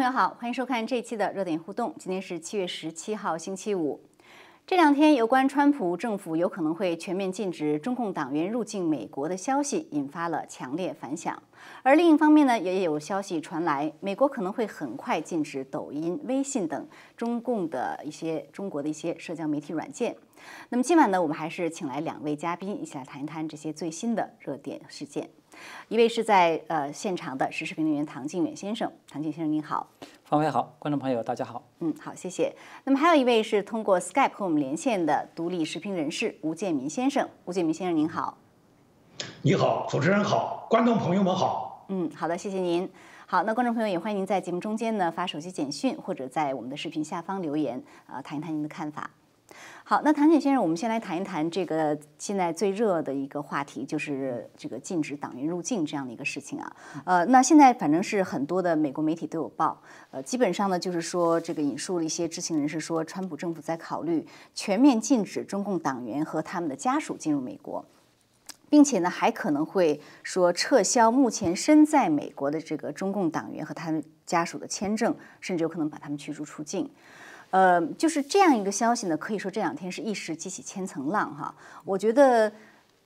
朋友好，欢迎收看这一期的热点互动。今天是七月十七号，星期五。这两天，有关川普政府有可能会全面禁止中共党员入境美国的消息，引发了强烈反响。而另一方面呢，也有消息传来，美国可能会很快禁止抖音、微信等中共的一些中国的一些社交媒体软件。那么今晚呢，我们还是请来两位嘉宾，一起来谈一谈这些最新的热点事件。一位是在呃现场的时事评论员唐靖远先生，唐靖先生您好。方伟好，观众朋友大家好。嗯，好，谢谢。那么还有一位是通过 Skype 和我们连线的独立时评人士吴建民先生。吴建民先生您好。你好，主持人好，观众朋友们好。嗯，好的，谢谢您。好，那观众朋友也欢迎您在节目中间呢发手机简讯，或者在我们的视频下方留言，呃，谈一谈您的看法。好，那唐简先生，我们先来谈一谈这个现在最热的一个话题，就是这个禁止党员入境这样的一个事情啊。呃，那现在反正是很多的美国媒体都有报，呃，基本上呢就是说这个引述了一些知情人士说，川普政府在考虑全面禁止中共党员和他们的家属进入美国，并且呢还可能会说撤销目前身在美国的这个中共党员和他们家属的签证，甚至有可能把他们驱逐出境。呃，就是这样一个消息呢，可以说这两天是一时激起千层浪哈。我觉得，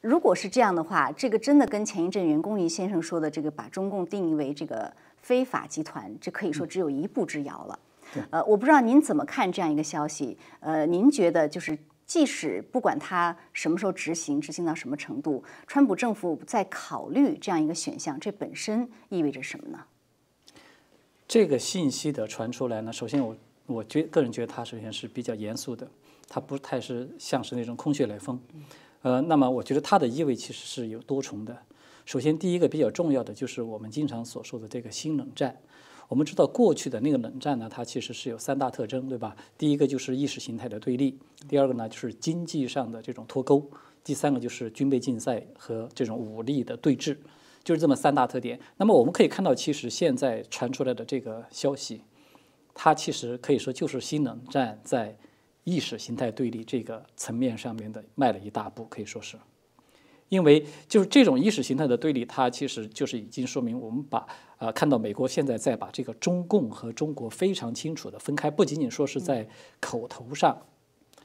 如果是这样的话，这个真的跟前一阵袁公仪先生说的这个把中共定义为这个非法集团，这可以说只有一步之遥了。呃，我不知道您怎么看这样一个消息？呃，您觉得就是即使不管他什么时候执行，执行到什么程度，川普政府在考虑这样一个选项，这本身意味着什么呢？这个信息的传出来呢，首先我。我觉个人觉得他首先是比较严肃的，他不太是像是那种空穴来风，呃，那么我觉得它的意味其实是有多重的。首先，第一个比较重要的就是我们经常所说的这个新冷战。我们知道过去的那个冷战呢，它其实是有三大特征，对吧？第一个就是意识形态的对立，第二个呢就是经济上的这种脱钩，第三个就是军备竞赛和这种武力的对峙，就是这么三大特点。那么我们可以看到，其实现在传出来的这个消息。它其实可以说就是新冷战在意识形态对立这个层面上面的迈了一大步，可以说是，因为就是这种意识形态的对立，它其实就是已经说明我们把呃看到美国现在在把这个中共和中国非常清楚的分开，不仅仅说是在口头上，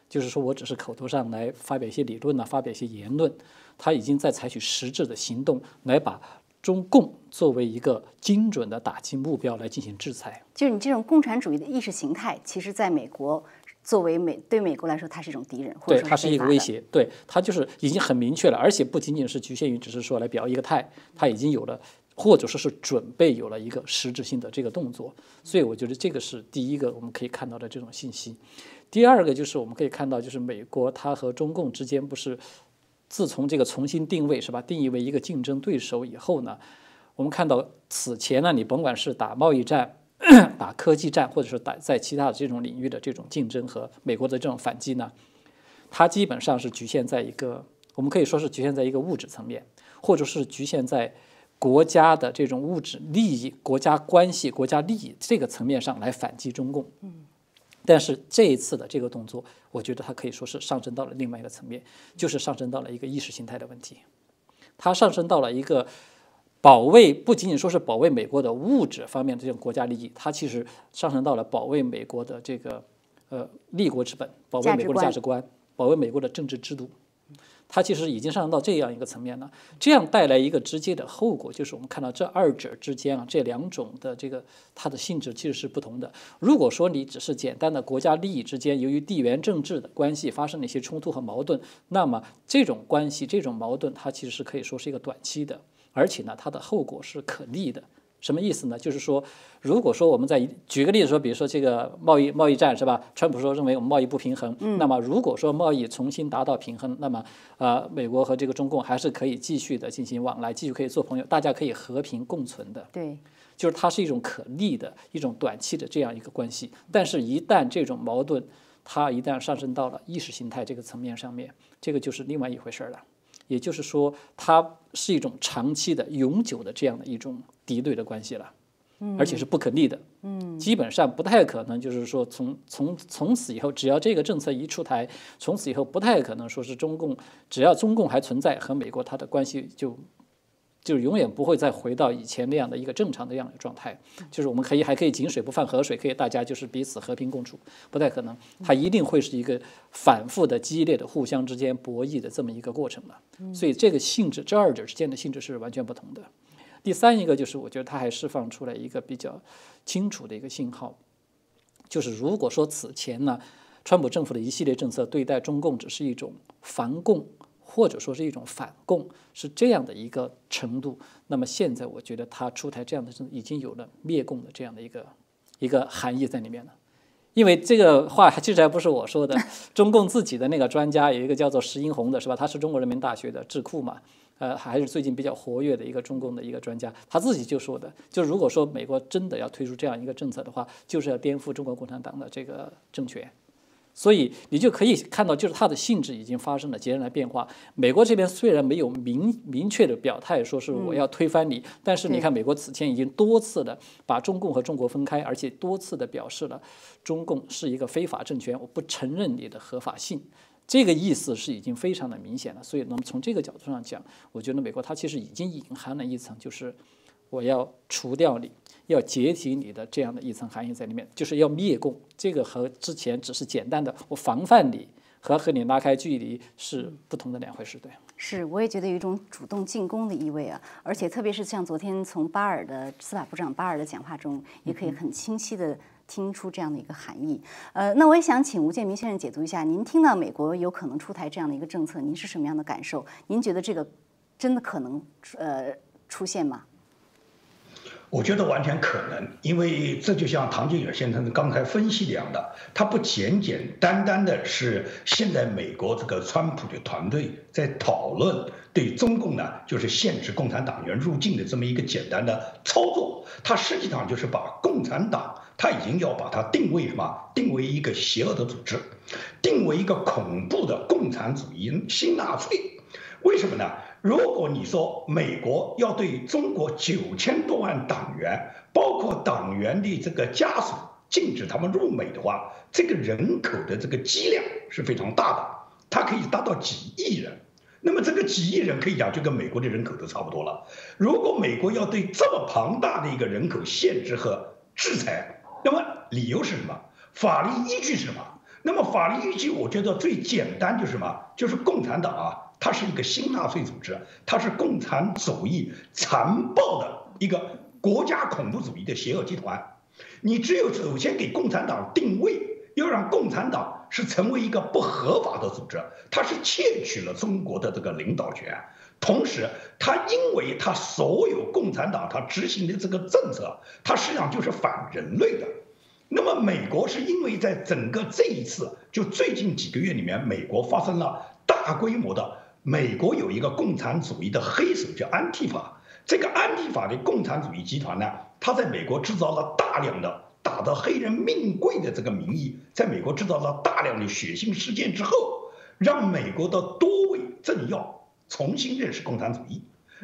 就是说我只是口头上来发表一些理论呢，发表一些言论，他已经在采取实质的行动来把。中共作为一个精准的打击目标来进行制裁，就是你这种共产主义的意识形态，其实在美国作为美对美国来说，它是一种敌人，或者它是一个威胁。对，它就是已经很明确了，而且不仅仅是局限于只是说来表一个态，它已经有了，或者说是准备有了一个实质性的这个动作。所以我觉得这个是第一个我们可以看到的这种信息。第二个就是我们可以看到，就是美国它和中共之间不是。自从这个重新定位是吧，定义为一个竞争对手以后呢，我们看到此前呢，你甭管是打贸易战、打科技战，或者是打在其他的这种领域的这种竞争和美国的这种反击呢，它基本上是局限在一个，我们可以说是局限在一个物质层面，或者是局限在国家的这种物质利益、国家关系、国家利益这个层面上来反击中共。但是这一次的这个动作，我觉得它可以说是上升到了另外一个层面，就是上升到了一个意识形态的问题。它上升到了一个保卫，不仅仅说是保卫美国的物质方面的这种国家利益，它其实上升到了保卫美国的这个呃立国之本，保卫美国的价值观，保卫美国的政治制度。它其实已经上升到这样一个层面了，这样带来一个直接的后果，就是我们看到这二者之间啊，这两种的这个它的性质其实是不同的。如果说你只是简单的国家利益之间，由于地缘政治的关系发生了一些冲突和矛盾，那么这种关系、这种矛盾，它其实是可以说是一个短期的，而且呢，它的后果是可逆的。什么意思呢？就是说，如果说我们在举个例子说，比如说这个贸易贸易战是吧？川普说认为我们贸易不平衡，那么如果说贸易重新达到平衡，那么呃，美国和这个中共还是可以继续的进行往来，继续可以做朋友，大家可以和平共存的。对，就是它是一种可逆的一种短期的这样一个关系。但是，一旦这种矛盾它一旦上升到了意识形态这个层面上面，这个就是另外一回事了。也就是说，它是一种长期的、永久的这样的一种。敌对的关系了，而且是不可逆的，嗯，基本上不太可能，就是说从从从此以后，只要这个政策一出台，从此以后不太可能说是中共，只要中共还存在和美国，它的关系就就永远不会再回到以前那样的一个正常的样的状态，就是我们可以还可以井水不犯河水，可以大家就是彼此和平共处，不太可能，它一定会是一个反复的、激烈的、互相之间博弈的这么一个过程了。所以这个性质，这二者之间的性质是完全不同的。第三一个就是，我觉得它还释放出来一个比较清楚的一个信号，就是如果说此前呢，川普政府的一系列政策对待中共只是一种防共。或者说是一种反共，是这样的一个程度。那么现在，我觉得他出台这样的政，已经有了灭共的这样的一个一个含义在里面了。因为这个话其实还不是我说的，中共自己的那个专家有一个叫做石英红的，是吧？他是中国人民大学的智库嘛，呃，还是最近比较活跃的一个中共的一个专家，他自己就说的，就如果说美国真的要推出这样一个政策的话，就是要颠覆中国共产党的这个政权。所以你就可以看到，就是它的性质已经发生了截然的变化。美国这边虽然没有明明确的表态说是我要推翻你，但是你看，美国此前已经多次的把中共和中国分开，而且多次的表示了中共是一个非法政权，我不承认你的合法性。这个意思是已经非常的明显了。所以，那么从这个角度上讲，我觉得美国它其实已经隐含了一层，就是我要除掉你。要解体你的这样的一层含义在里面，就是要灭共。这个和之前只是简单的我防范你和和你拉开距离是不同的两回事，对。是，我也觉得有一种主动进攻的意味啊，而且特别是像昨天从巴尔的司法部长巴尔的讲话中，也可以很清晰的听出这样的一个含义。呃，那我也想请吴建民先生解读一下，您听到美国有可能出台这样的一个政策，您是什么样的感受？您觉得这个真的可能呃出现吗？我觉得完全可能，因为这就像唐建远先生刚才分析的样的，他不简简单单的是现在美国这个川普的团队在讨论对中共呢，就是限制共产党员入境的这么一个简单的操作，他实际上就是把共产党他已经要把它定位什么？定为一个邪恶的组织，定为一个恐怖的共产主义新纳粹，为什么呢？如果你说美国要对中国九千多万党员，包括党员的这个家属禁止他们入美的话，这个人口的这个基量是非常大的，它可以达到几亿人。那么这个几亿人可以讲就跟美国的人口都差不多了。如果美国要对这么庞大的一个人口限制和制裁，那么理由是什么？法律依据是什么？那么法律依据，我觉得最简单就是什么？就是共产党啊。它是一个新纳粹组织，它是共产主义残暴的一个国家恐怖主义的邪恶集团。你只有首先给共产党定位，要让共产党是成为一个不合法的组织，它是窃取了中国的这个领导权，同时他因为他所有共产党他执行的这个政策，他实际上就是反人类的。那么美国是因为在整个这一次就最近几个月里面，美国发生了大规模的。美国有一个共产主义的黑手叫安提法，这个安提法的共产主义集团呢，他在美国制造了大量的打着黑人命贵的这个名义，在美国制造了大量的血腥事件之后，让美国的多位政要重新认识共产主义，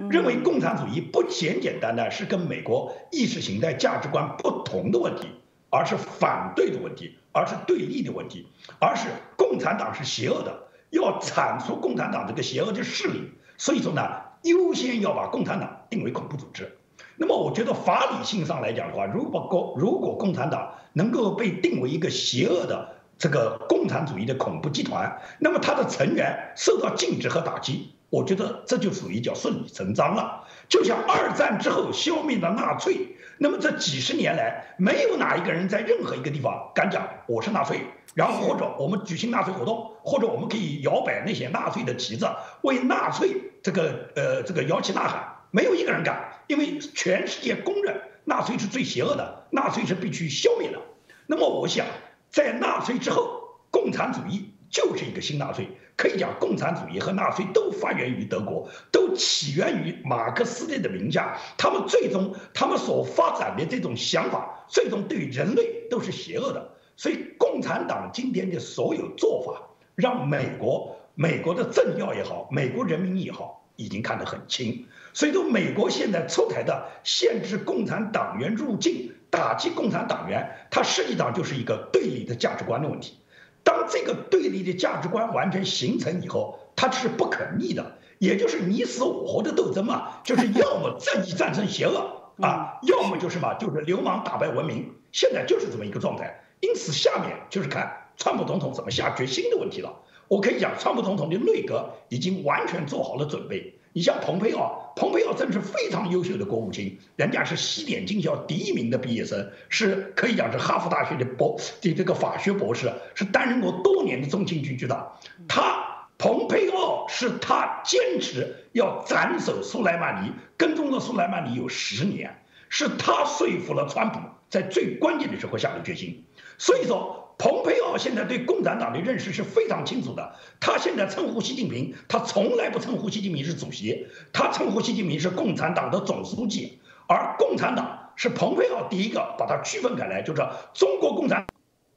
认为共产主义不简简单单是跟美国意识形态价值观不同的问题，而是反对的问题，而是对立的问题，而是共产党是邪恶的。要铲除共产党这个邪恶的势力，所以说呢，优先要把共产党定为恐怖组织。那么，我觉得法理性上来讲的话，如果共如果共产党能够被定为一个邪恶的这个共产主义的恐怖集团，那么它的成员受到禁止和打击，我觉得这就属于叫顺理成章了。就像二战之后消灭了纳粹，那么这几十年来，没有哪一个人在任何一个地方敢讲我是纳粹。然后或者我们举行纳粹活动，或者我们可以摇摆那些纳粹的旗子，为纳粹这个呃这个摇旗呐喊，没有一个人敢，因为全世界公认纳粹是最邪恶的，纳粹是必须消灭的。那么我想，在纳粹之后，共产主义就是一个新纳粹，可以讲共产主义和纳粹都发源于德国，都起源于马克思列的名下，他们最终他们所发展的这种想法，最终对人类都是邪恶的。所以，共产党今天的所有做法，让美国、美国的政要也好，美国人民也好，已经看得很清。所以说，美国现在出台的限制共产党员入境、打击共产党员，它实际上就是一个对立的价值观的问题。当这个对立的价值观完全形成以后，它是不可逆的，也就是你死我活的斗争嘛，就是要么正义战胜邪恶啊，要么就是嘛，就是流氓打败文明，现在就是这么一个状态。因此，下面就是看川普总统怎么下决心的问题了。我可以讲，川普总统的内阁已经完全做好了准备。你像蓬佩奥，蓬佩奥真是非常优秀的国务卿，人家是西点军校第一名的毕业生，是可以讲是哈佛大学的博的这个法学博士，是担任过多年的中情局局长。他蓬佩奥是他坚持要斩首苏莱曼尼，跟踪了苏莱曼尼有十年，是他说服了川普在最关键的时候下的决心。所以说。蓬佩奥现在对共产党的认识是非常清楚的。他现在称呼习近平，他从来不称呼习近平是主席，他称呼习近平是共产党的总书记。而共产党是蓬佩奥第一个把它区分开来，就是中国共产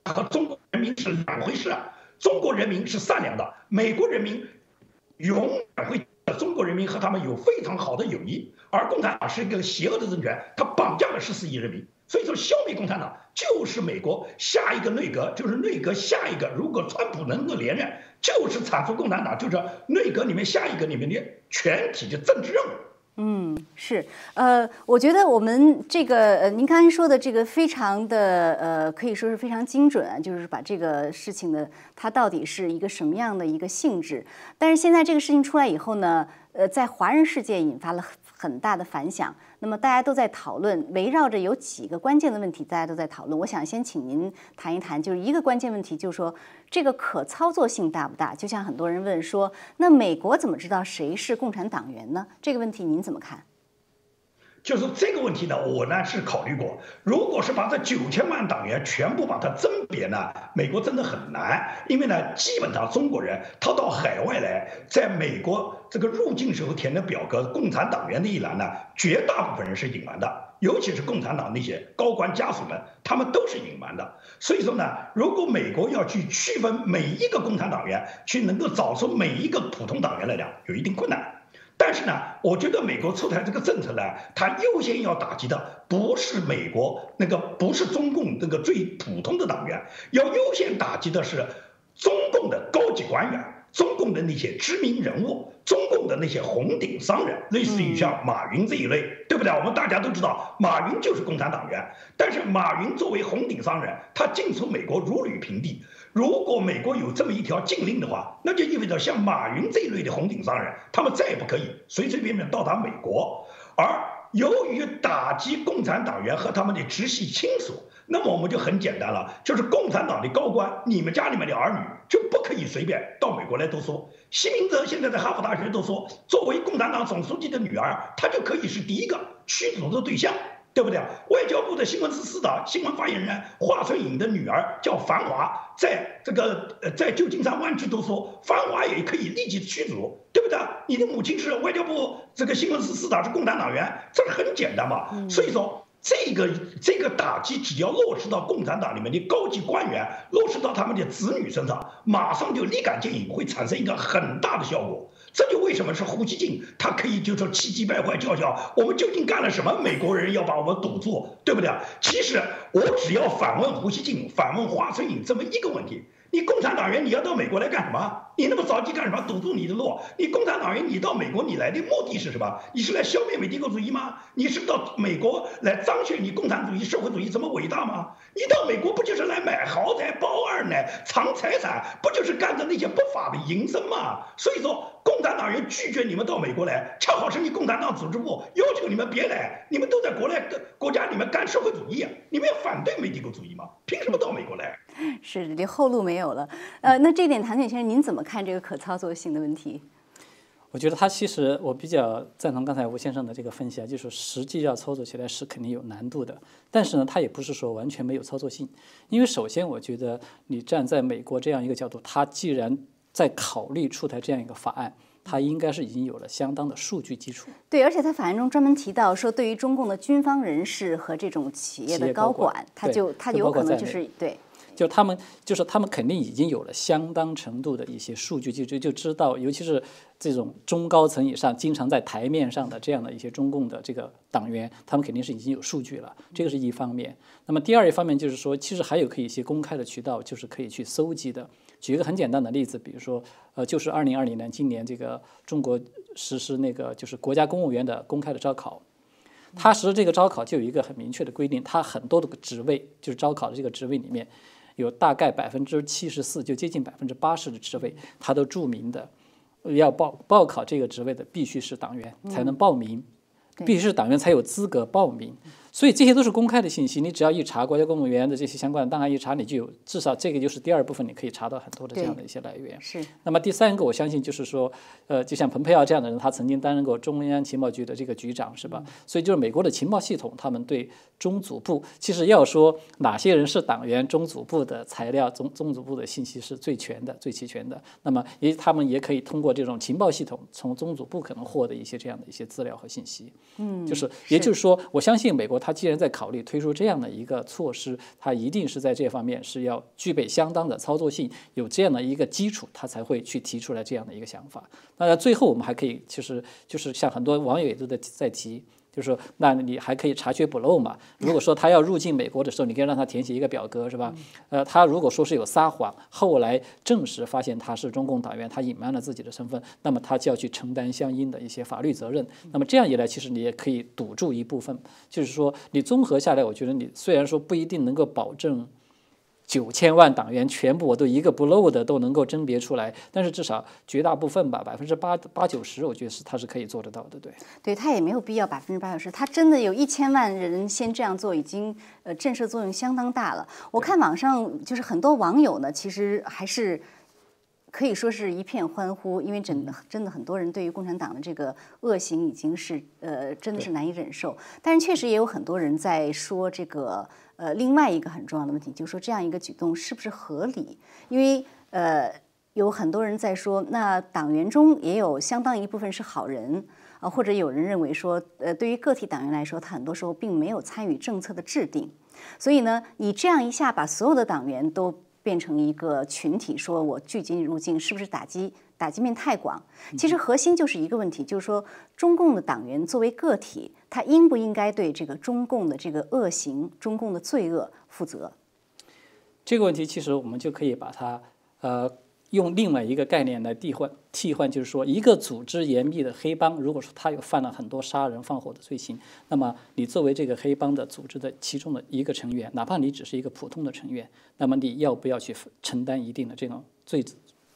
党和中国人民是两回事啊。中国人民是善良的，美国人民永远会中国人民和他们有非常好的友谊。而共产党是一个邪恶的政权，他绑架了十四亿人民。所以说，消灭共产党就是美国下一个内阁，就是内阁下一个。如果川普能够连任，就是铲除共产党，就是内阁里面下一个里面的全体的政治任务。嗯，是，呃，我觉得我们这个，呃，您刚才说的这个非常的，呃，可以说是非常精准，就是把这个事情的它到底是一个什么样的一个性质。但是现在这个事情出来以后呢，呃，在华人世界引发了很大的反响。那么大家都在讨论，围绕着有几个关键的问题，大家都在讨论。我想先请您谈一谈，就是一个关键问题，就是说这个可操作性大不大？就像很多人问说，那美国怎么知道谁是共产党员呢？这个问题您怎么看？就是这个问题呢，我呢是考虑过，如果是把这九千万党员全部把它甄别呢，美国真的很难，因为呢，基本上中国人他到海外来，在美国这个入境时候填的表格，共产党员的一栏呢，绝大部分人是隐瞒的，尤其是共产党那些高官家属们，他们都是隐瞒的。所以说呢，如果美国要去区分每一个共产党员，去能够找出每一个普通党员来讲，有一定困难。但是呢，我觉得美国出台这个政策呢，它优先要打击的不是美国那个，不是中共那个最普通的党员，要优先打击的是中共的高级官员。中共的那些知名人物，中共的那些红顶商人，类似于像马云这一类，对不对？我们大家都知道，马云就是共产党员。但是马云作为红顶商人，他进出美国如履平地。如果美国有这么一条禁令的话，那就意味着像马云这一类的红顶商人，他们再也不可以随随便便到达美国。而由于打击共产党员和他们的直系亲属。那么我们就很简单了，就是共产党的高官，你们家里面的儿女就不可以随便到美国来读书。席明泽现在在哈佛大学都说，作为共产党总书记的女儿，她就可以是第一个驱逐的对象，对不对？外交部的新闻司司长、新闻发言人华春莹的女儿叫樊华，在这个呃在旧金山湾区都说，樊华也可以立即驱逐，对不对？你的母亲是外交部这个新闻司司长，是共产党员，这个很简单嘛。所以说。这个这个打击只要落实到共产党里面的高级官员，落实到他们的子女身上，马上就立竿见影，会产生一个很大的效果。这就为什么是胡锡进，他可以就说气急败坏叫嚣，我们究竟干了什么？美国人要把我们堵住，对不对？其实我只要反问胡锡进，反问华春莹这么一个问题。你共产党员，你要到美国来干什么？你那么着急干什么？堵住你的路？你共产党员，你到美国你来的目的是什么？你是来消灭美帝国主义吗？你是到美国来彰显你共产主义、社会主义这么伟大吗？你到美国不就是来买豪宅、包二奶、藏财产，不就是干着那些不法的营生吗？所以说。共产党员拒绝你们到美国来，恰好是你共产党组织部要求你们别来，你们都在国内国家里面干社会主义，你们要反对美帝国主义吗？凭什么到美国来？是连后路没有了。呃，那这点唐景先生，您怎么看这个可操作性的问题？我觉得他其实我比较赞同刚才吴先生的这个分析啊，就是实际要操作起来是肯定有难度的，但是呢，他也不是说完全没有操作性，因为首先我觉得你站在美国这样一个角度，他既然在考虑出台这样一个法案，它应该是已经有了相当的数据基础。对，而且在法案中专门提到说，对于中共的军方人士和这种企业的高管，他就他有可能就是对，就他们就是他们肯定已经有了相当程度的一些数据就就，就知道，尤其是这种中高层以上经常在台面上的这样的一些中共的这个党员，他们肯定是已经有数据了。这个是一方面。那么第二一方面就是说，其实还有可以一些公开的渠道，就是可以去搜集的。举一个很简单的例子，比如说，呃，就是二零二零年今年这个中国实施那个就是国家公务员的公开的招考，它实施这个招考就有一个很明确的规定，它很多的职位就是招考的这个职位里面，有大概百分之七十四，就接近百分之八十的职位，它都注明的，要报报考这个职位的必须是党员才能报名，必须是党员才有资格报名。所以这些都是公开的信息，你只要一查国家公务员的这些相关的档案，一查你就有，至少这个就是第二部分，你可以查到很多的这样的一些来源。是。那么第三个，我相信就是说，呃，就像蓬佩奥这样的人，他曾经担任过中央情报局的这个局长，是吧？所以就是美国的情报系统，他们对中组部，其实要说哪些人是党员，中组部的材料、中中组部的信息是最全的、最齐全的。那么也他们也可以通过这种情报系统，从中组部可能获得一些这样的一些资料和信息。嗯。就是，也就是说，我相信美国他既然在考虑。推出这样的一个措施，它一定是在这方面是要具备相当的操作性，有这样的一个基础，他才会去提出来这样的一个想法。那最后我们还可以，其实就是像很多网友也都在在提。就是说，那你还可以查缺补漏嘛？如果说他要入境美国的时候，你可以让他填写一个表格，是吧？呃，他如果说是有撒谎，后来证实发现他是中共党员，他隐瞒了自己的身份，那么他就要去承担相应的一些法律责任。那么这样一来，其实你也可以堵住一部分。就是说，你综合下来，我觉得你虽然说不一定能够保证。九千万党员全部我都一个不漏的都能够甄别出来，但是至少绝大部分吧，百分之八八九十，我觉得是他是可以做得到的，对。对他也没有必要百分之八九十，他真的有一千万人先这样做，已经呃震慑作用相当大了。我看网上就是很多网友呢，其实还是可以说是一片欢呼，因为真的真的很多人对于共产党的这个恶行已经是呃真的是难以忍受，但是确实也有很多人在说这个。呃，另外一个很重要的问题就是说，这样一个举动是不是合理？因为呃，有很多人在说，那党员中也有相当一部分是好人啊，或者有人认为说，呃，对于个体党员来说，他很多时候并没有参与政策的制定，所以呢，你这样一下把所有的党员都变成一个群体，说我聚集入境，是不是打击？打击面太广，其实核心就是一个问题，就是说中共的党员作为个体，他应不应该对这个中共的这个恶行、中共的罪恶负责？这个问题其实我们就可以把它呃用另外一个概念来替换，替换就是说，一个组织严密的黑帮，如果说他有犯了很多杀人放火的罪行，那么你作为这个黑帮的组织的其中的一个成员，哪怕你只是一个普通的成员，那么你要不要去承担一定的这种罪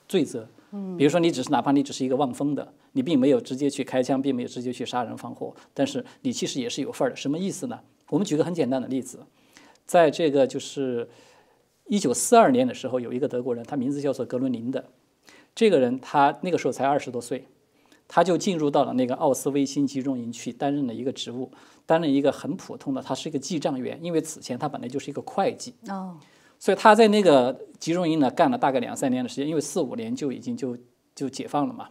罪责？比如说，你只是哪怕你只是一个望风的，你并没有直接去开枪，并没有直接去杀人放火，但是你其实也是有份儿的。什么意思呢？我们举个很简单的例子，在这个就是一九四二年的时候，有一个德国人，他名字叫做格伦林的，这个人他那个时候才二十多岁，他就进入到了那个奥斯威辛集中营去担任了一个职务，担任一个很普通的，他是一个记账员，因为此前他本来就是一个会计。哦。所以他在那个集中营呢干了大概两三年的时间，因为四五年就已经就就解放了嘛。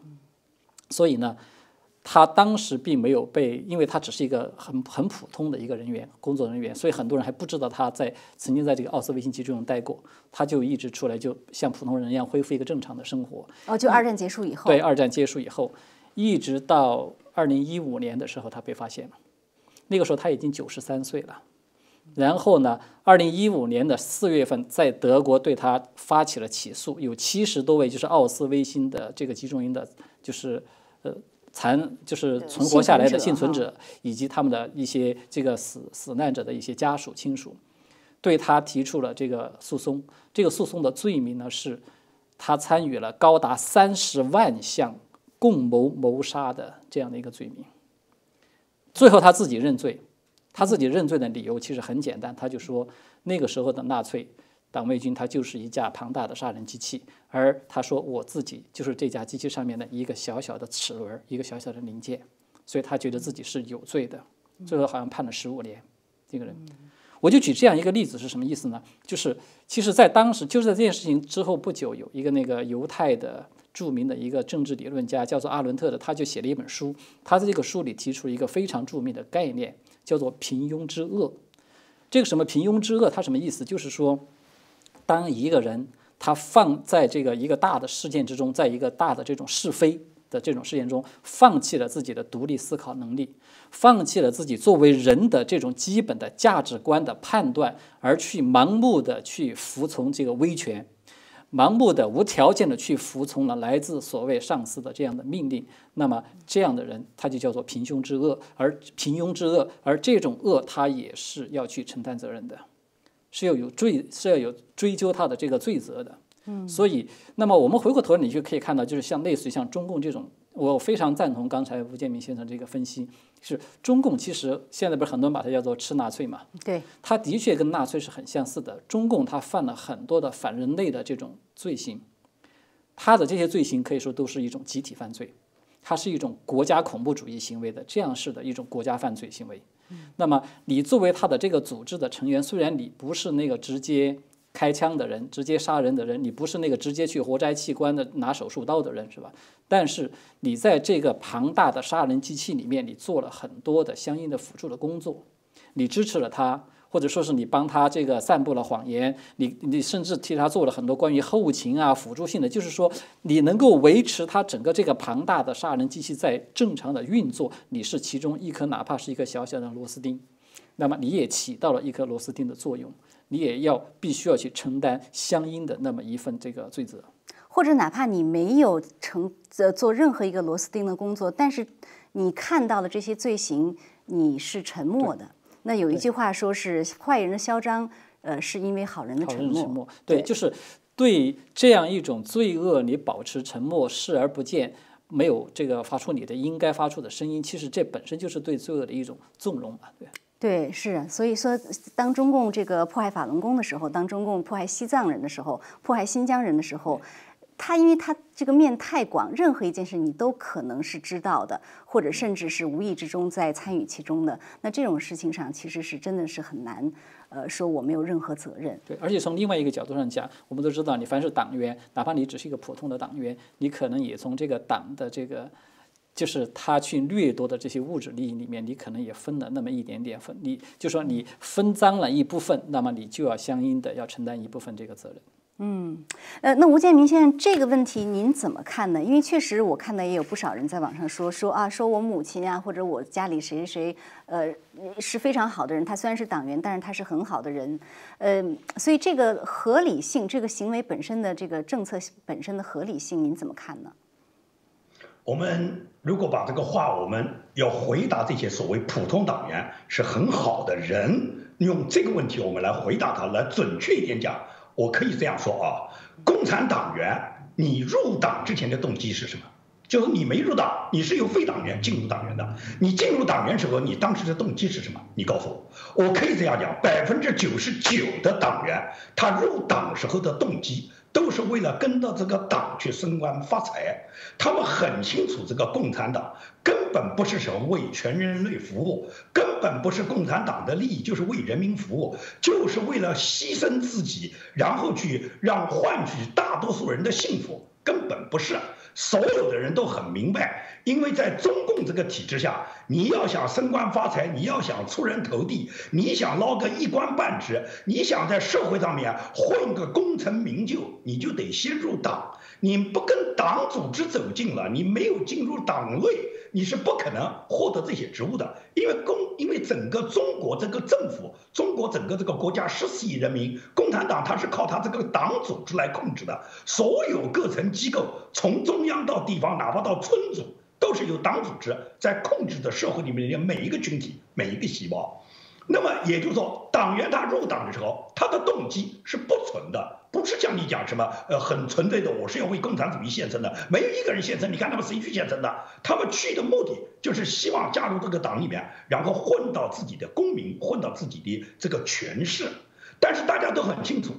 所以呢，他当时并没有被，因为他只是一个很很普通的一个人员工作人员，所以很多人还不知道他在曾经在这个奥斯维辛集中营待过。他就一直出来，就像普通人一样恢复一个正常的生活。哦，就二战结束以后。对，二战结束以后，一直到二零一五年的时候，他被发现了。那个时候他已经九十三岁了。然后呢？二零一五年的四月份，在德国对他发起了起诉，有七十多位就是奥斯维辛的这个集中营的，就是呃残就是存活下来的幸存者，以及他们的一些这个死死难者的一些家属亲属，对他提出了这个诉讼。这个诉讼的罪名呢是，他参与了高达三十万项共谋谋杀的这样的一个罪名。最后他自己认罪。他自己认罪的理由其实很简单，他就说那个时候的纳粹党卫军，它就是一架庞大的杀人机器，而他说我自己就是这架机器上面的一个小小的齿轮，一个小小的零件，所以他觉得自己是有罪的，最后好像判了十五年。这个人，我就举这样一个例子是什么意思呢？就是其实，在当时，就是在这件事情之后不久，有一个那个犹太的著名的一个政治理论家，叫做阿伦特的，他就写了一本书，他在这个书里提出了一个非常著名的概念。叫做平庸之恶，这个什么平庸之恶，它什么意思？就是说，当一个人他放在这个一个大的事件之中，在一个大的这种是非的这种事件中，放弃了自己的独立思考能力，放弃了自己作为人的这种基本的价值观的判断，而去盲目的去服从这个威权，盲目的、无条件的去服从了来自所谓上司的这样的命令，那么这样的人他就叫做平庸之恶，而平庸之恶，而这种恶他也是要去承担责任的，是要有罪，是要有追究他的这个罪责的。嗯，所以，那么我们回过头，你就可以看到，就是像类似于像中共这种，我非常赞同刚才吴建民先生这个分析，是中共其实现在不是很多人把它叫做吃纳粹嘛？对，他的确跟纳粹是很相似的。中共他犯了很多的反人类的这种罪行，他的这些罪行可以说都是一种集体犯罪，它是一种国家恐怖主义行为的这样式的一种国家犯罪行为。那么你作为他的这个组织的成员，虽然你不是那个直接。开枪的人，直接杀人的人，你不是那个直接去活摘器官的拿手术刀的人，是吧？但是你在这个庞大的杀人机器里面，你做了很多的相应的辅助的工作，你支持了他，或者说是你帮他这个散布了谎言，你你甚至替他做了很多关于后勤啊辅助性的，就是说你能够维持他整个这个庞大的杀人机器在正常的运作，你是其中一颗哪怕是一个小小的螺丝钉，那么你也起到了一颗螺丝钉的作用。你也要必须要去承担相应的那么一份这个罪责，或者哪怕你没有成呃做任何一个螺丝钉的工作，但是你看到了这些罪行，你是沉默的。那有一句话说是坏人的嚣张，呃，是因为好人的沉默。对，就是对这样一种罪恶，你保持沉默，视而不见，没有这个发出你的应该发出的声音，其实这本身就是对罪恶的一种纵容嘛，对。对，是，所以说，当中共这个迫害法轮功的时候，当中共迫害西藏人的时候，迫害新疆人的时候，他因为他这个面太广，任何一件事你都可能是知道的，或者甚至是无意之中在参与其中的。那这种事情上，其实是真的是很难，呃，说我没有任何责任。对，而且从另外一个角度上讲，我们都知道，你凡是党员，哪怕你只是一个普通的党员，你可能也从这个党的这个。就是他去掠夺的这些物质利益里面，你可能也分了那么一点点分，你就说你分赃了一部分，那么你就要相应的要承担一部分这个责任。嗯，呃，那吴建民先生这个问题您怎么看呢？因为确实我看到也有不少人在网上说说啊，说我母亲啊，或者我家里谁谁呃是非常好的人，他虽然是党员，但是他是很好的人，呃，所以这个合理性，这个行为本身的这个政策本身的合理性，您怎么看呢？我们如果把这个话，我们要回答这些所谓普通党员是很好的人，用这个问题我们来回答他，来准确一点讲，我可以这样说啊，共产党员，你入党之前的动机是什么？就是你没入党，你是由非党员进入党员的，你进入党员时候，你当时的动机是什么？你告诉我，我可以这样讲，百分之九十九的党员，他入党时候的动机。都是为了跟着这个党去升官发财，他们很清楚，这个共产党根本不是什么为全人类服务，根本不是共产党的利益，就是为人民服务，就是为了牺牲自己，然后去让换取大多数人的幸福，根本不是。所有的人都很明白，因为在中共这个体制下，你要想升官发财，你要想出人头地，你想捞个一官半职，你想在社会上面混个功成名就，你就得先入党。你不跟党组织走近了，你没有进入党内，你是不可能获得这些职务的。因为共，因为整个中国这个政府，中国整个这个国家十四亿人民，共产党它是靠它这个党组织来控制的。所有各层机构，从中央到地方，哪怕到村组，都是由党组织在控制的社会里面的每一个群体、每一个细胞。那么也就是说，党员他入党的时候，他的动机是不纯的。不是像你讲什么，呃，很纯粹的，我是要为共产主义献身的，没有一个人献身。你看他们谁去献身的？他们去的目的就是希望加入这个党里面，然后混到自己的功名，混到自己的这个权势。但是大家都很清楚，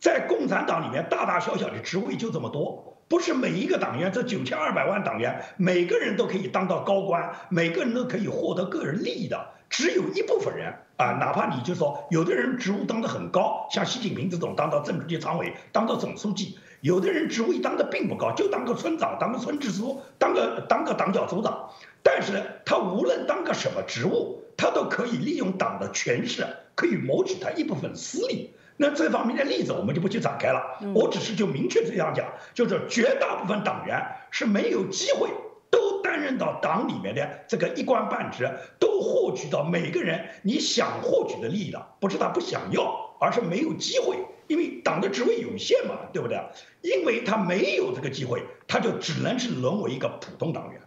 在共产党里面，大大小小的职位就这么多，不是每一个党员，这九千二百万党员，每个人都可以当到高官，每个人都可以获得个人利益的。只有一部分人啊，哪怕你就说，有的人职务当得很高，像习近平这种当到政治局常委，当到总书记；有的人职位当得并不高，就当个村长，当个村支书，当个当个党小组长。但是呢他无论当个什么职务，他都可以利用党的权势，可以谋取他一部分私利。那这方面的例子我们就不去展开了，我只是就明确这样讲，就是绝大部分党员是没有机会。任到党里面的这个一官半职，都获取到每个人你想获取的利益了，不是他不想要，而是没有机会。因为党的职位有限嘛，对不对？因为他没有这个机会，他就只能是沦为一个普通党员。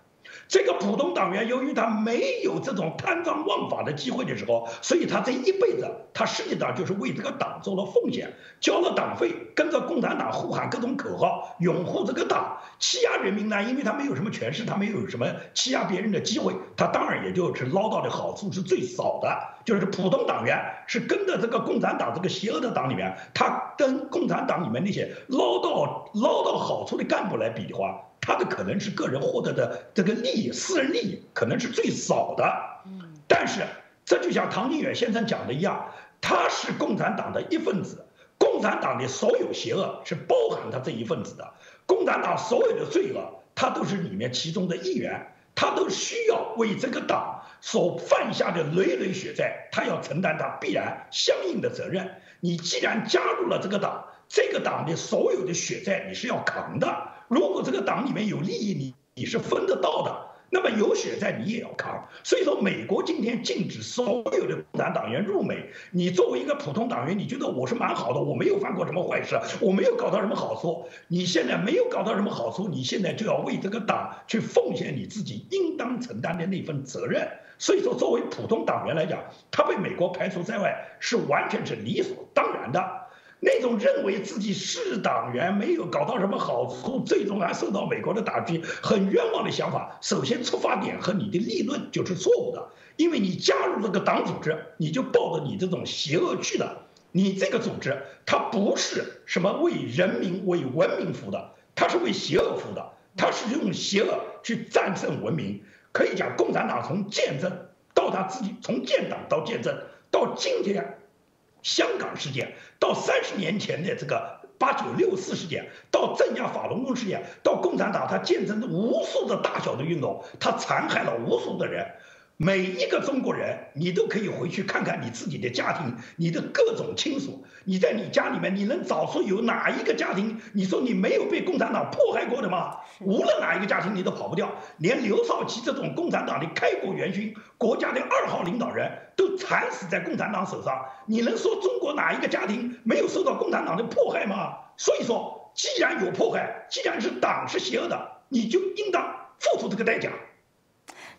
这个普通党员，由于他没有这种贪赃枉法的机会的时候，所以他这一辈子，他实际上就是为这个党做了奉献，交了党费，跟着共产党呼喊各种口号，拥护这个党，欺压人民呢？因为他没有什么权势，他没有什么欺压别人的机会，他当然也就是捞到的好处是最少的。就是普通党员是跟着这个共产党这个邪恶的党里面，他跟共产党里面那些捞到捞到好处的干部来比的话。他的可能是个人获得的这个利益，私人利益可能是最少的。但是这就像唐金远先生讲的一样，他是共产党的一份子，共产党的所有邪恶是包含他这一份子的，共产党所有的罪恶，他都是里面其中的一员，他都需要为这个党所犯下的累累血债，他要承担他必然相应的责任。你既然加入了这个党，这个党的所有的血债你是要扛的。如果这个党里面有利益，你你是分得到的，那么有血债你也要扛。所以说，美国今天禁止所有的共产党员入美，你作为一个普通党员，你觉得我是蛮好的，我没有犯过什么坏事，我没有搞到什么好处。你现在没有搞到什么好处，你现在就要为这个党去奉献你自己应当承担的那份责任。所以说，作为普通党员来讲，他被美国排除在外是完全是理所当然的。那种认为自己是党员没有搞到什么好处，最终还受到美国的打击，很冤枉的想法。首先出发点和你的立论就是错误的，因为你加入这个党组织，你就抱着你这种邪恶去的。你这个组织它不是什么为人民、为文明服的，它是为邪恶服的，它是用邪恶去战胜文明。可以讲，共产党从建政到他自己，从建党到建政到今天。香港事件到三十年前的这个八九六四事件，到镇压法轮功事件，到共产党他见证了无数的大小的运动，他残害了无数的人。每一个中国人，你都可以回去看看你自己的家庭，你的各种亲属。你在你家里面，你能找出有哪一个家庭，你说你没有被共产党迫害过的吗？无论哪一个家庭，你都跑不掉。连刘少奇这种共产党的开国元勋、国家的二号领导人都惨死在共产党手上，你能说中国哪一个家庭没有受到共产党的迫害吗？所以说，既然有迫害，既然是党是邪恶的，你就应当付出这个代价。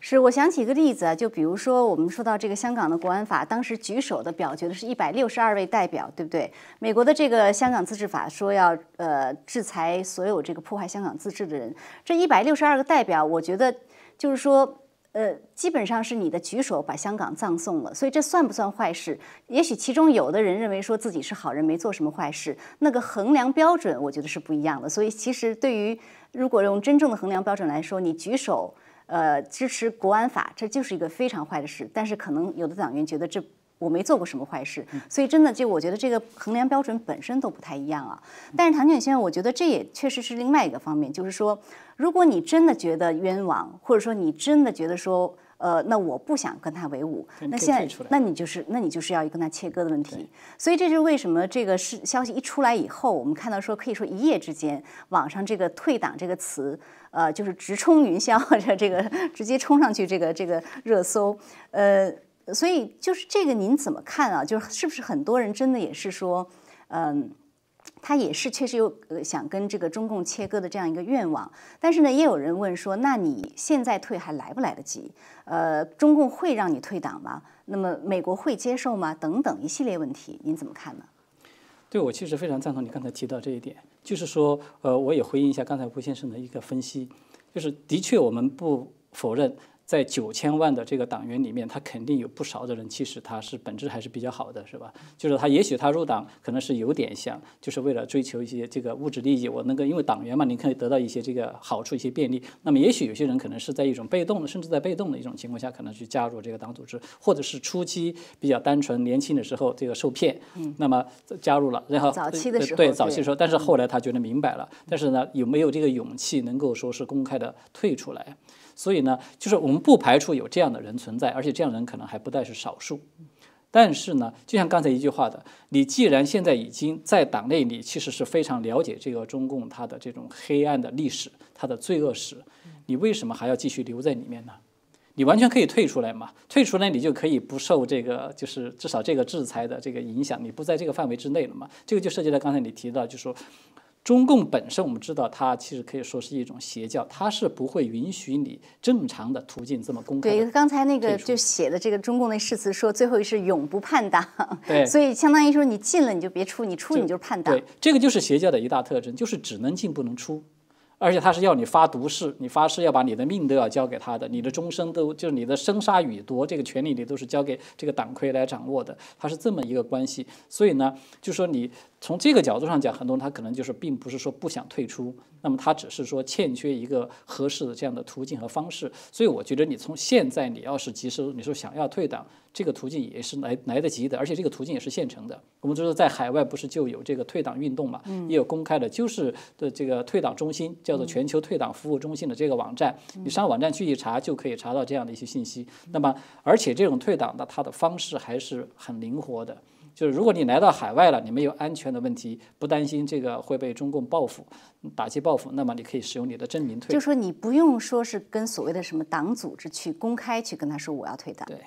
是，我想起一个例子啊，就比如说我们说到这个香港的国安法，当时举手的表决的是一百六十二位代表，对不对？美国的这个香港自治法说要呃制裁所有这个破坏香港自治的人，这一百六十二个代表，我觉得就是说呃基本上是你的举手把香港葬送了，所以这算不算坏事？也许其中有的人认为说自己是好人，没做什么坏事，那个衡量标准我觉得是不一样的。所以其实对于如果用真正的衡量标准来说，你举手。呃，支持国安法，这就是一个非常坏的事。但是可能有的党员觉得这我没做过什么坏事，所以真的就我觉得这个衡量标准本身都不太一样啊。但是唐卷先生，我觉得这也确实是另外一个方面，就是说，如果你真的觉得冤枉，或者说你真的觉得说。呃，那我不想跟他为伍。那现在，那你就是，那你就是要跟他切割的问题。所以这是为什么这个是消息一出来以后，我们看到说，可以说一夜之间，网上这个“退党”这个词，呃，就是直冲云霄，这这个直接冲上去这个这个热搜。呃，所以就是这个您怎么看啊？就是是不是很多人真的也是说，嗯。他也是确实有呃想跟这个中共切割的这样一个愿望，但是呢，也有人问说，那你现在退还来不来得及？呃，中共会让你退党吗？那么美国会接受吗？等等一系列问题，您怎么看呢？对我其实非常赞同你刚才提到这一点，就是说，呃，我也回应一下刚才吴先生的一个分析，就是的确我们不否认。在九千万的这个党员里面，他肯定有不少的人，其实他是本质还是比较好的，是吧？就是他也许他入党可能是有点想，就是为了追求一些这个物质利益，我能够因为党员嘛，你可以得到一些这个好处、一些便利。那么也许有些人可能是在一种被动的，甚至在被动的一种情况下，可能去加入这个党组织，或者是初期比较单纯、年轻的时候这个受骗，那么加入了，然后早期的时候对早期的时候，但是后来他觉得明白了，但是呢，有没有这个勇气能够说是公开的退出来？所以呢，就是我们不排除有这样的人存在，而且这样人可能还不但是少数。但是呢，就像刚才一句话的，你既然现在已经在党内，你其实是非常了解这个中共它的这种黑暗的历史、它的罪恶史，你为什么还要继续留在里面呢？你完全可以退出来嘛，退出来你就可以不受这个就是至少这个制裁的这个影响，你不在这个范围之内了嘛。这个就涉及到刚才你提到，就是说。中共本身，我们知道，它其实可以说是一种邪教，它是不会允许你正常的途径这么公开。对，刚才那个就写的这个中共的誓词说，最后是永不叛党。对，所以相当于说你进了你就别出，你出你就是叛党。对，这个就是邪教的一大特征，就是只能进不能出。而且他是要你发毒誓，你发誓要把你的命都要交给他的，你的终生都就是你的生杀予夺这个权利，你都是交给这个党魁来掌握的，他是这么一个关系。所以呢，就说你从这个角度上讲，很多人他可能就是并不是说不想退出，那么它只是说欠缺一个合适的这样的途径和方式。所以我觉得你从现在你要是及时你说想要退党。这个途径也是来来得及的，而且这个途径也是现成的。我们知道，在海外不是就有这个退党运动嘛，也有公开的，就是的这个退党中心，叫做全球退党服务中心的这个网站，你上网站去一查，就可以查到这样的一些信息。那么，而且这种退党的它的方式还是很灵活的，就是如果你来到海外了，你没有安全的问题，不担心这个会被中共报复、打击报复，那么你可以使用你的真名退。就说你不用说是跟所谓的什么党组织去公开去跟他说我要退党。对。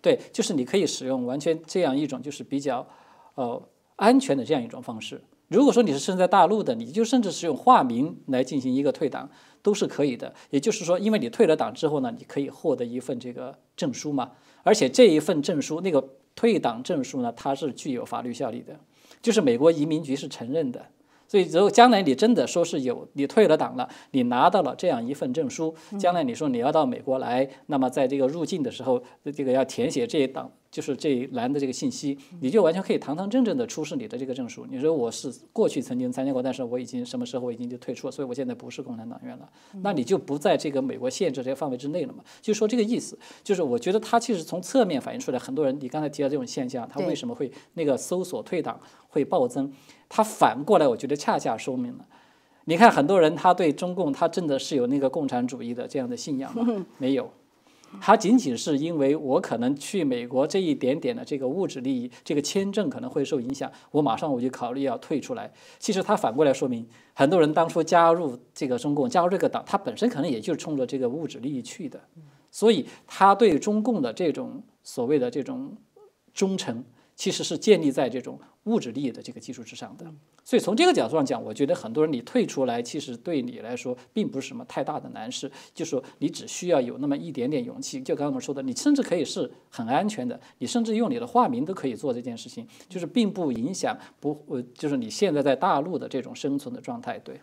对，就是你可以使用完全这样一种就是比较，呃，安全的这样一种方式。如果说你是身在大陆的，你就甚至是用化名来进行一个退党都是可以的。也就是说，因为你退了党之后呢，你可以获得一份这个证书嘛，而且这一份证书，那个退党证书呢，它是具有法律效力的，就是美国移民局是承认的。所以，如果将来你真的说是有你退了党了，你拿到了这样一份证书，将来你说你要到美国来，那么在这个入境的时候，这个要填写这一档。就是这一栏的这个信息，你就完全可以堂堂正正的出示你的这个证书。你说我是过去曾经参加过，但是我已经什么时候我已经就退出了，所以我现在不是共产党员了。那你就不在这个美国限制这个范围之内了嘛？就说这个意思，就是我觉得他其实从侧面反映出来，很多人你刚才提到这种现象，他为什么会那个搜索退党会暴增？他反过来，我觉得恰恰说明了，你看很多人他对中共他真的是有那个共产主义的这样的信仰吗？没有。他仅仅是因为我可能去美国这一点点的这个物质利益，这个签证可能会受影响，我马上我就考虑要退出来。其实他反过来说明，很多人当初加入这个中共，加入这个党，他本身可能也就是冲着这个物质利益去的，所以他对中共的这种所谓的这种忠诚。其实是建立在这种物质利益的这个基础之上的，所以从这个角度上讲，我觉得很多人你退出来，其实对你来说并不是什么太大的难事，就说你只需要有那么一点点勇气。就刚刚我们说的，你甚至可以是很安全的，你甚至用你的化名都可以做这件事情，就是并不影响不呃，就是你现在在大陆的这种生存的状态。对，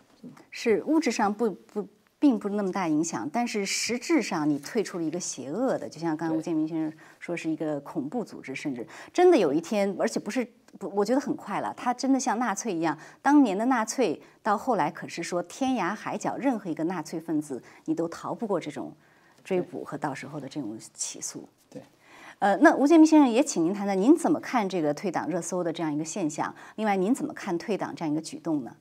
是物质上不不。并不是那么大影响，但是实质上你退出了一个邪恶的，就像刚刚吴建民先生说是一个恐怖组织，甚至真的有一天，而且不是不，我觉得很快了，他真的像纳粹一样，当年的纳粹到后来可是说天涯海角任何一个纳粹分子你都逃不过这种追捕和到时候的这种起诉。对，呃，那吴建民先生也请您谈谈您怎么看这个退党热搜的这样一个现象？另外您怎么看退党这样一个举动呢？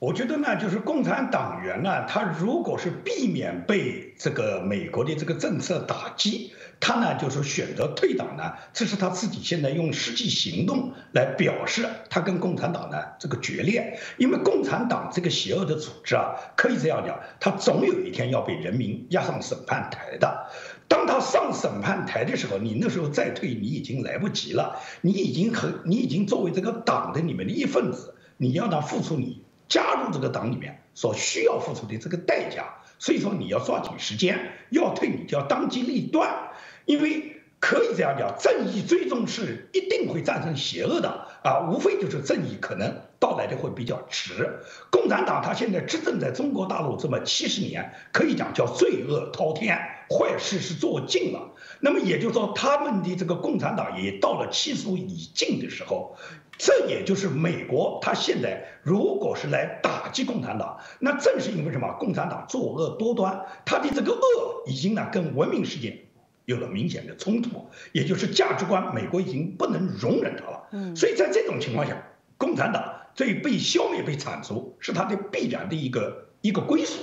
我觉得呢，就是共产党员呢，他如果是避免被这个美国的这个政策打击，他呢就是选择退党呢，这是他自己现在用实际行动来表示他跟共产党呢这个决裂。因为共产党这个邪恶的组织啊，可以这样讲，他总有一天要被人民押上审判台的。当他上审判台的时候，你那时候再退，你已经来不及了。你已经和你已经作为这个党的里面的一份子，你要他付出你。加入这个党里面所需要付出的这个代价，所以说你要抓紧时间，要退你就要当机立断，因为可以这样讲，正义最终是一定会战胜邪恶的啊，无非就是正义可能到来的会比较迟。共产党他现在执政在中国大陆这么七十年，可以讲叫罪恶滔天，坏事是做尽了。那么也就是说，他们的这个共产党也到了气数已尽的时候。这也就是美国，他现在如果是来打击共产党，那正是因为什么？共产党作恶多端，他的这个恶已经呢跟文明世界有了明显的冲突，也就是价值观，美国已经不能容忍他了。嗯，所以在这种情况下，共产党最被消灭、被铲除，是他的必然的一个一个归宿。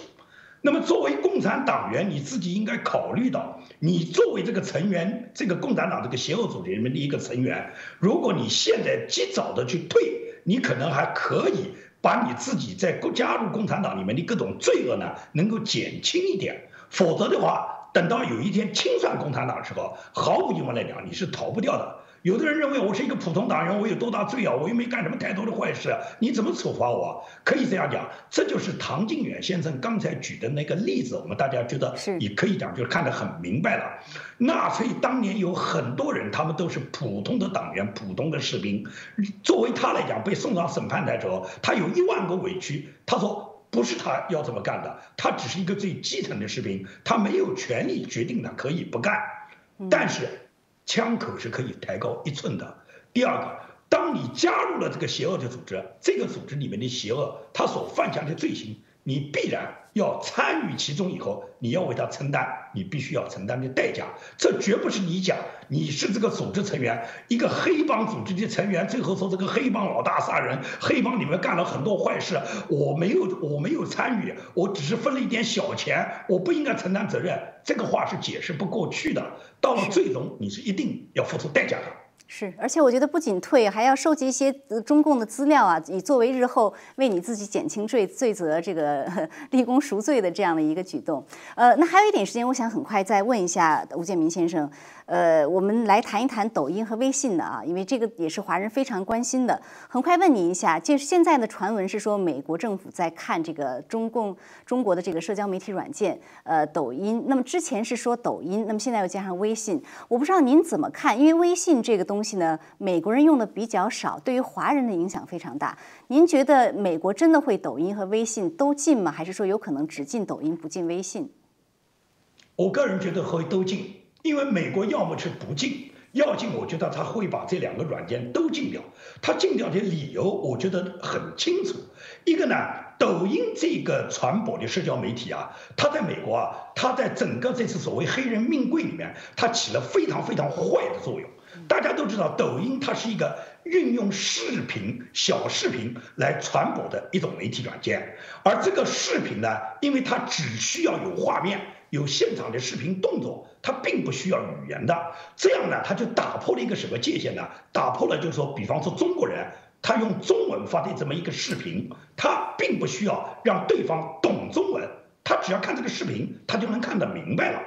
那么，作为共产党员，你自己应该考虑到，你作为这个成员，这个共产党这个邪恶组织里面的一个成员，如果你现在及早的去退，你可能还可以把你自己在加入共产党里面的各种罪恶呢，能够减轻一点。否则的话，等到有一天清算共产党的时候，毫无疑问来讲，你是逃不掉的。有的人认为我是一个普通党员，我有多大罪啊？我又没干什么太多的坏事，你怎么处罚我？可以这样讲，这就是唐靖远先生刚才举的那个例子，我们大家觉得也可以讲，就是看得很明白了。纳粹当年有很多人，他们都是普通的党员、普通的士兵。作为他来讲，被送上审判台之后，他有一万个委屈。他说不是他要这么干的，他只是一个最基层的士兵，他没有权利决定的可以不干，但是。枪口是可以抬高一寸的。第二个，当你加入了这个邪恶的组织，这个组织里面的邪恶，他所犯下的罪行，你必然要参与其中以后，你要为他承担你必须要承担的代价。这绝不是你讲你是这个组织成员，一个黑帮组织的成员，最后说这个黑帮老大杀人，黑帮里面干了很多坏事，我没有我没有参与，我只是分了一点小钱，我不应该承担责任。这个话是解释不过去的。到了最终，你是一定要付出代价的。是，而且我觉得不仅退，还要收集一些中共的资料啊，以作为日后为你自己减轻罪罪责、这个 立功赎罪的这样的一个举动。呃，那还有一点时间，我想很快再问一下吴建民先生。呃，我们来谈一谈抖音和微信的啊，因为这个也是华人非常关心的。很快问你一下，就是现在的传闻是说，美国政府在看这个中共中国的这个社交媒体软件，呃，抖音。那么之前是说抖音，那么现在又加上微信，我不知道您怎么看？因为微信这个东东西呢，美国人用的比较少，对于华人的影响非常大。您觉得美国真的会抖音和微信都禁吗？还是说有可能只禁抖音不禁微信？我个人觉得会都禁。因为美国要么是不禁，要禁，我觉得他会把这两个软件都禁掉。他禁掉的理由，我觉得很清楚。一个呢，抖音这个传播的社交媒体啊，它在美国啊，它在整个这次所谓黑人命贵里面，它起了非常非常坏的作用。大家都知道，抖音它是一个运用视频、小视频来传播的一种媒体软件，而这个视频呢，因为它只需要有画面。有现场的视频动作，它并不需要语言的，这样呢，它就打破了一个什么界限呢？打破了就是说，比方说中国人，他用中文发的这么一个视频，他并不需要让对方懂中文，他只要看这个视频，他就能看得明白了。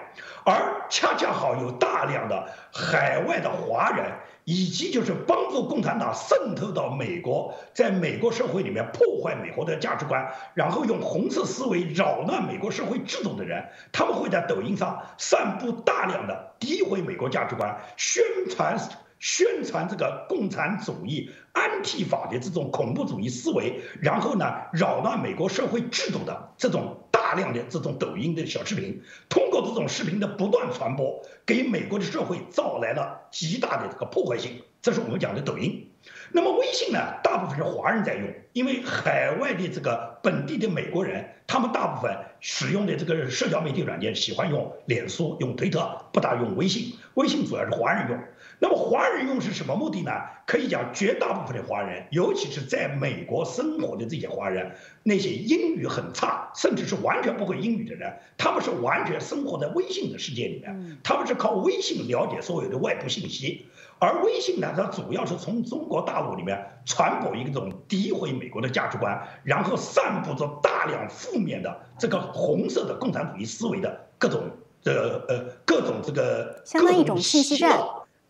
而恰恰好有大量的海外的华人。以及就是帮助共产党渗透到美国，在美国社会里面破坏美国的价值观，然后用红色思维扰乱美国社会制度的人，他们会在抖音上散布大量的诋毁美国价值观、宣传宣传这个共产主义、安提法的这种恐怖主义思维，然后呢扰乱美国社会制度的这种。大量的这种抖音的小视频，通过这种视频的不断传播，给美国的社会造来了极大的这个破坏性。这是我们讲的抖音。那么微信呢？大部分是华人在用，因为海外的这个本地的美国人，他们大部分使用的这个社交媒体软件喜欢用脸书、用推特，不大用微信。微信主要是华人用。那么华人用是什么目的呢？可以讲，绝大部分的华人，尤其是在美国生活的这些华人，那些英语很差，甚至是完全不会英语的人，他们是完全生活在微信的世界里面，他们是靠微信了解所有的外部信息。而微信呢，它主要是从中国大陆里面传播一种诋毁美国的价值观，然后散布着大量负面的这个红色的共产主义思维的各种呃呃各种这个相当于一种信息战。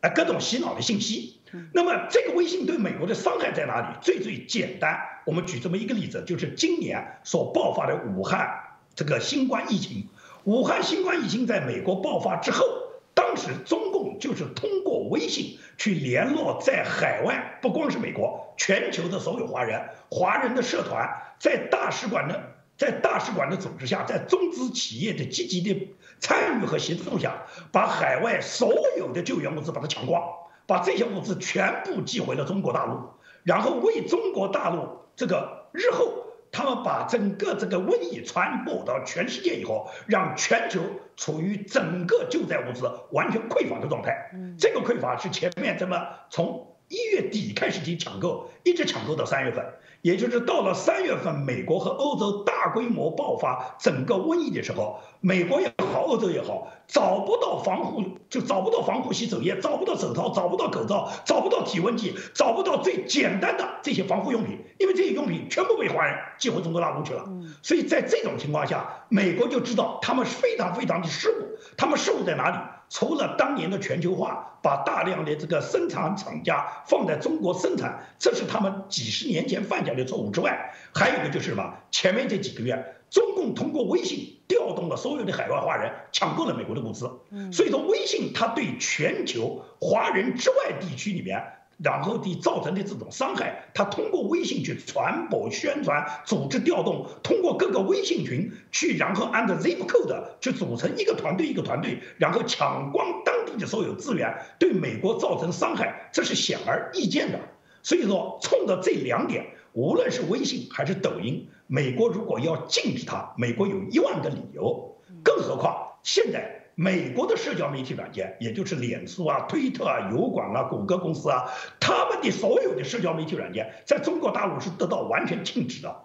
啊，各种洗脑的信息。那么，这个微信对美国的伤害在哪里？最最简单，我们举这么一个例子，就是今年所爆发的武汉这个新冠疫情。武汉新冠疫情在美国爆发之后，当时中共就是通过微信去联络在海外，不光是美国，全球的所有华人，华人的社团，在大使馆的。在大使馆的组织下，在中资企业的积极的参与和协助下，把海外所有的救援物资把它抢光，把这些物资全部寄回了中国大陆，然后为中国大陆这个日后他们把整个这个瘟疫传播到全世界以后，让全球处于整个救灾物资完全匮乏的状态。这个匮乏是前面这么从一月底开始去抢购，一直抢购到三月份。也就是到了三月份，美国和欧洲大规模爆发整个瘟疫的时候，美国也好，欧洲也好，找不到防护，就找不到防护洗手液，找不到手套，找不到口罩，找不到体温计，找不到最简单的这些防护用品，因为这些用品全部被华人寄回中国大陆去了。所以在这种情况下，美国就知道他们是非常非常的失误，他们失误在哪里？除了当年的全球化，把大量的这个生产厂家放在中国生产，这是他们几十年前犯下的错误之外，还有一个就是什么？前面这几个月，中共通过微信调动了所有的海外华人，抢购了美国的物资。所以说，微信它对全球华人之外地区里面。然后的造成的这种伤害，他通过微信去传播、宣传、组织调动，通过各个微信群去，然后按照 zip code 去组成一个团队一个团队，然后抢光当地的所有资源，对美国造成伤害，这是显而易见的。所以说，冲着这两点，无论是微信还是抖音，美国如果要禁止它，美国有一万个理由，更何况现在。美国的社交媒体软件，也就是脸书啊、推特啊、油管啊、谷歌公司啊，他们的所有的社交媒体软件，在中国大陆是得到完全禁止的。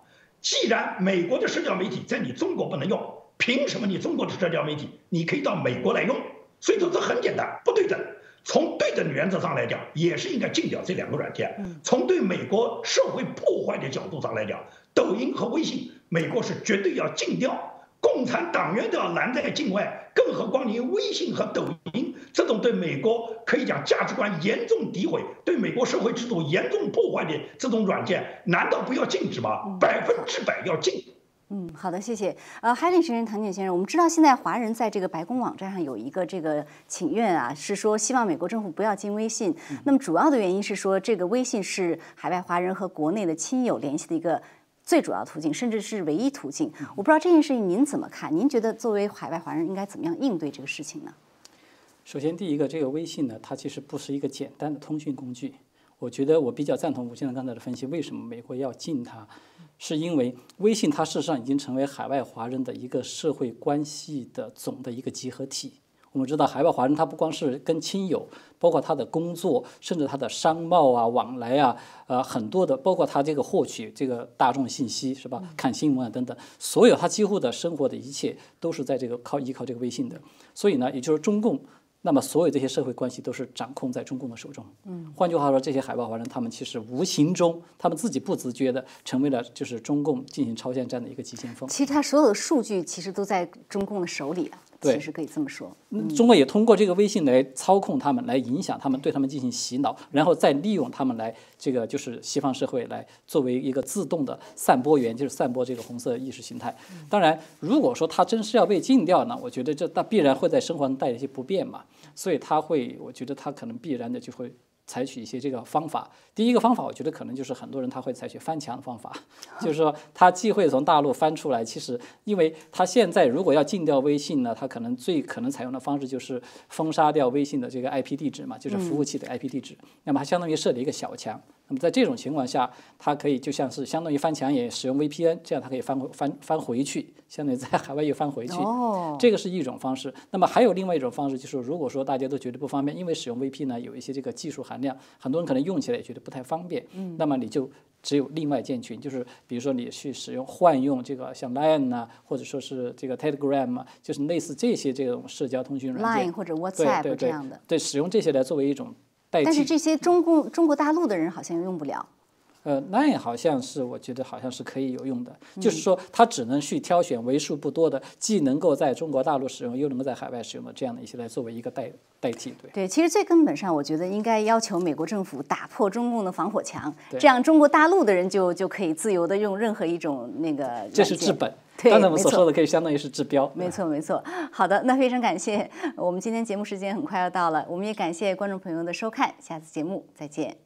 既然美国的社交媒体在你中国不能用，凭什么你中国的社交媒体你可以到美国来用？所以说这很简单，不对等。从对等原则上来讲，也是应该禁掉这两个软件。从对美国社会破坏的角度上来讲，抖音和微信，美国是绝对要禁掉。共产党员都要拦在境外，更何况你微信和抖音这种对美国可以讲价值观严重诋毁、对美国社会制度严重破坏的这种软件，难道不要禁止吗？百分之百要禁。嗯，好的，谢谢。呃，海林先生、唐景先生，我们知道现在华人在这个白宫网站上有一个这个请愿啊，是说希望美国政府不要禁微信。那么主要的原因是说，这个微信是海外华人和国内的亲友联系的一个。最主要途径，甚至是唯一途径。我不知道这件事情您怎么看？您觉得作为海外华人应该怎么样应对这个事情呢？首先，第一个，这个微信呢，它其实不是一个简单的通讯工具。我觉得我比较赞同吴先生刚才的分析。为什么美国要禁它？是因为微信它事实上已经成为海外华人的一个社会关系的总的一个集合体。我们知道，海外华人他不光是跟亲友，包括他的工作，甚至他的商贸啊、往来啊，呃，很多的，包括他这个获取这个大众信息，是吧？看新闻啊等等，所有他几乎的生活的一切都是在这个靠依靠这个微信的。所以呢，也就是中共，那么所有这些社会关系都是掌控在中共的手中。嗯，换句话说，这些海外华人他们其实无形中，他们自己不自觉的成为了就是中共进行超限战的一个急先锋。其实他所有的数据其实都在中共的手里啊。对，其实可以这么说。中国也通过这个微信来操控他们，来影响他们，对他们进行洗脑，然后再利用他们来这个就是西方社会来作为一个自动的散播源，就是散播这个红色意识形态。当然，如果说他真是要被禁掉呢，我觉得这那必然会在生活中带来一些不便嘛，所以他会，我觉得他可能必然的就会。采取一些这个方法，第一个方法，我觉得可能就是很多人他会采取翻墙的方法，就是说他既会从大陆翻出来，其实因为他现在如果要禁掉微信呢，他可能最可能采用的方式就是封杀掉微信的这个 IP 地址嘛，就是服务器的 IP 地址，那么它相当于设了一个小墙。那么在这种情况下，它可以就像是相当于翻墙，也使用 VPN，这样它可以翻回翻翻回去，相当于在海外又翻回去。哦，这个是一种方式。那么还有另外一种方式，就是如果说大家都觉得不方便，因为使用 VPN 呢有一些这个技术含量，很多人可能用起来也觉得不太方便。嗯，那么你就只有另外建群，就是比如说你去使用换用这个像 Line 啊，或者说是这个 Telegram 啊，就是类似这些这种社交通讯软件，Line 或者 WhatsApp 这样的。对，使用这些来作为一种。但是这些中共中国大陆的人好像用不了。呃，Line 好像是，我觉得好像是可以有用的，就是说它只能去挑选为数不多的，既能够在中国大陆使用，又能够在海外使用的这样的一些来作为一个代代替。对，对，其实最根本上，我觉得应该要求美国政府打破中共的防火墙，这样中国大陆的人就就可以自由的用任何一种那个。这是治本，刚才我们所说的可以相当于是治标。没错，没错。好的，那非常感谢，我们今天节目时间很快要到了，我们也感谢观众朋友的收看，下次节目再见。